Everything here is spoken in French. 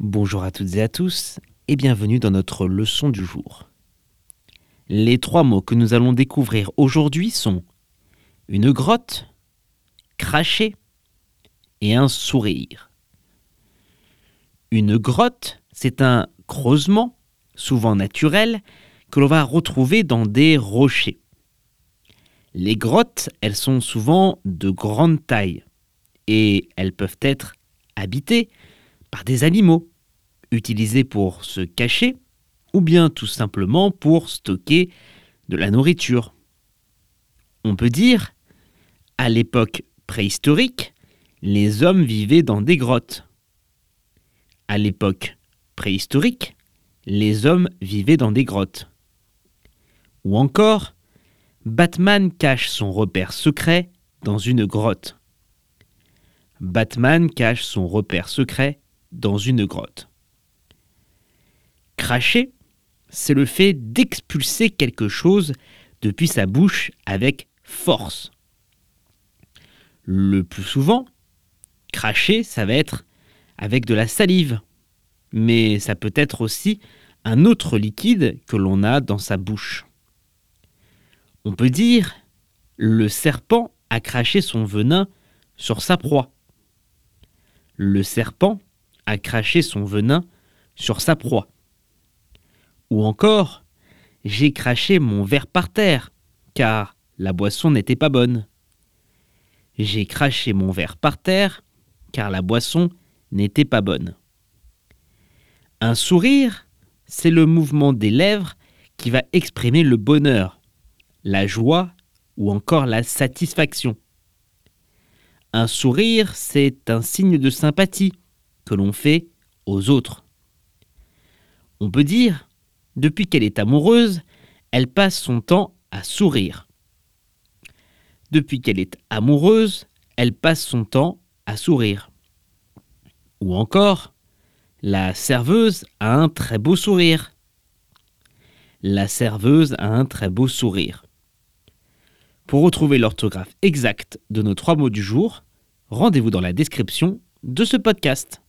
Bonjour à toutes et à tous et bienvenue dans notre leçon du jour. Les trois mots que nous allons découvrir aujourd'hui sont une grotte, cracher et un sourire. Une grotte, c'est un creusement, souvent naturel, que l'on va retrouver dans des rochers. Les grottes, elles sont souvent de grande taille et elles peuvent être habitées par des animaux, utilisés pour se cacher ou bien tout simplement pour stocker de la nourriture. On peut dire, à l'époque préhistorique, les hommes vivaient dans des grottes. À l'époque préhistorique, les hommes vivaient dans des grottes. Ou encore, Batman cache son repère secret dans une grotte. Batman cache son repère secret dans une grotte. Cracher, c'est le fait d'expulser quelque chose depuis sa bouche avec force. Le plus souvent, cracher, ça va être avec de la salive, mais ça peut être aussi un autre liquide que l'on a dans sa bouche. On peut dire le serpent a craché son venin sur sa proie. Le serpent a craché son venin sur sa proie. Ou encore, j'ai craché mon verre par terre, car la boisson n'était pas bonne. J'ai craché mon verre par terre, car la boisson n'était pas bonne. Un sourire, c'est le mouvement des lèvres qui va exprimer le bonheur, la joie ou encore la satisfaction. Un sourire, c'est un signe de sympathie que l'on fait aux autres. On peut dire, depuis qu'elle est amoureuse, elle passe son temps à sourire. Depuis qu'elle est amoureuse, elle passe son temps à sourire. Ou encore, la serveuse a un très beau sourire. La serveuse a un très beau sourire. Pour retrouver l'orthographe exacte de nos trois mots du jour, rendez-vous dans la description de ce podcast.